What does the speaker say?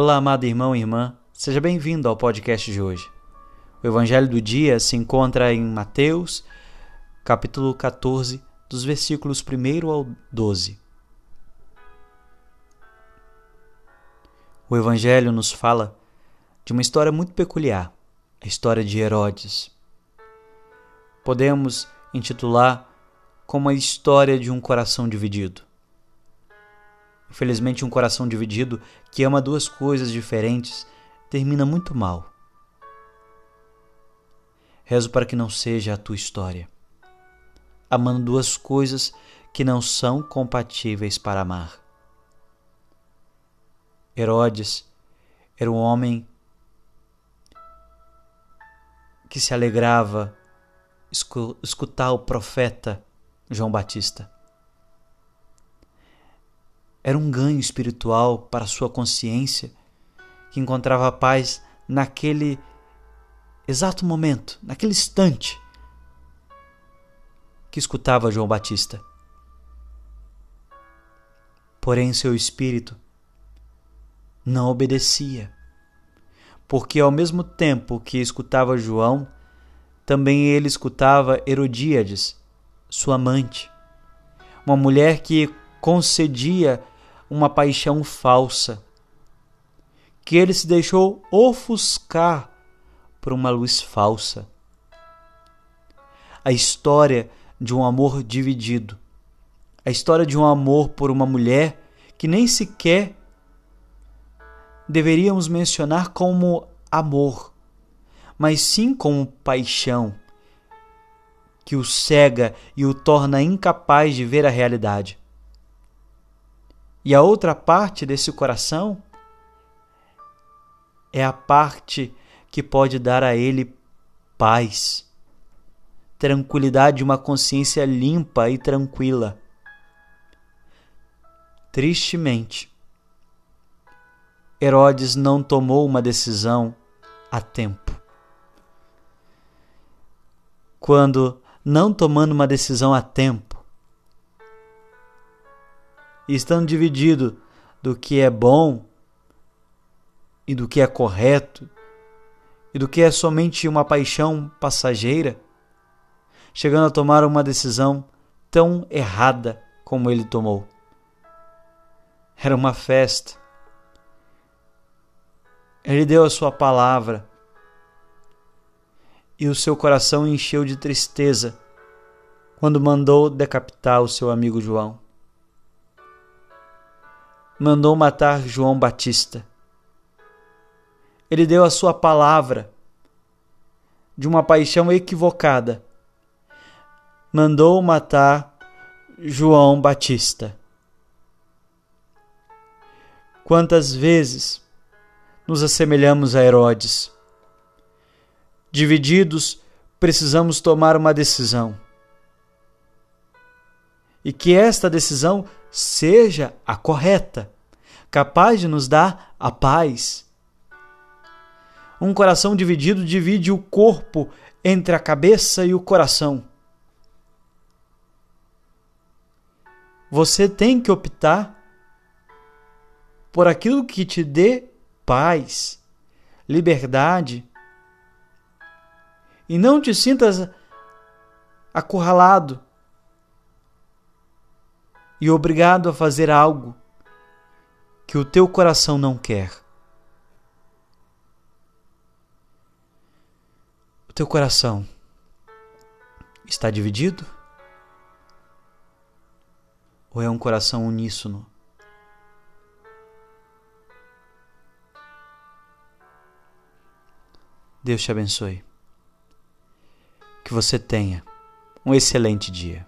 Olá, amado irmão e irmã, seja bem-vindo ao podcast de hoje. O evangelho do dia se encontra em Mateus, capítulo 14, dos versículos 1 ao 12. O evangelho nos fala de uma história muito peculiar, a história de Herodes. Podemos intitular como a história de um coração dividido. Infelizmente, um coração dividido que ama duas coisas diferentes termina muito mal. Rezo para que não seja a tua história. Amando duas coisas que não são compatíveis para amar. Herodes era um homem que se alegrava escutar o profeta João Batista era um ganho espiritual para sua consciência que encontrava paz naquele exato momento, naquele instante que escutava João Batista. Porém, seu espírito não obedecia, porque ao mesmo tempo que escutava João, também ele escutava Herodíades, sua amante, uma mulher que concedia uma paixão falsa, que ele se deixou ofuscar por uma luz falsa. A história de um amor dividido, a história de um amor por uma mulher que nem sequer deveríamos mencionar como amor, mas sim como paixão, que o cega e o torna incapaz de ver a realidade. E a outra parte desse coração é a parte que pode dar a ele paz, tranquilidade, uma consciência limpa e tranquila. Tristemente, Herodes não tomou uma decisão a tempo. Quando, não tomando uma decisão a tempo, e estando dividido do que é bom e do que é correto e do que é somente uma paixão passageira, chegando a tomar uma decisão tão errada como ele tomou. Era uma festa. Ele deu a sua palavra e o seu coração encheu de tristeza quando mandou decapitar o seu amigo João mandou matar João Batista. Ele deu a sua palavra de uma paixão equivocada. Mandou matar João Batista. Quantas vezes nos assemelhamos a Herodes? Divididos, precisamos tomar uma decisão. E que esta decisão seja a correta, capaz de nos dar a paz. Um coração dividido divide o corpo entre a cabeça e o coração. Você tem que optar por aquilo que te dê paz, liberdade. E não te sintas acurralado e obrigado a fazer algo que o teu coração não quer. O teu coração está dividido? Ou é um coração uníssono? Deus te abençoe. Que você tenha um excelente dia.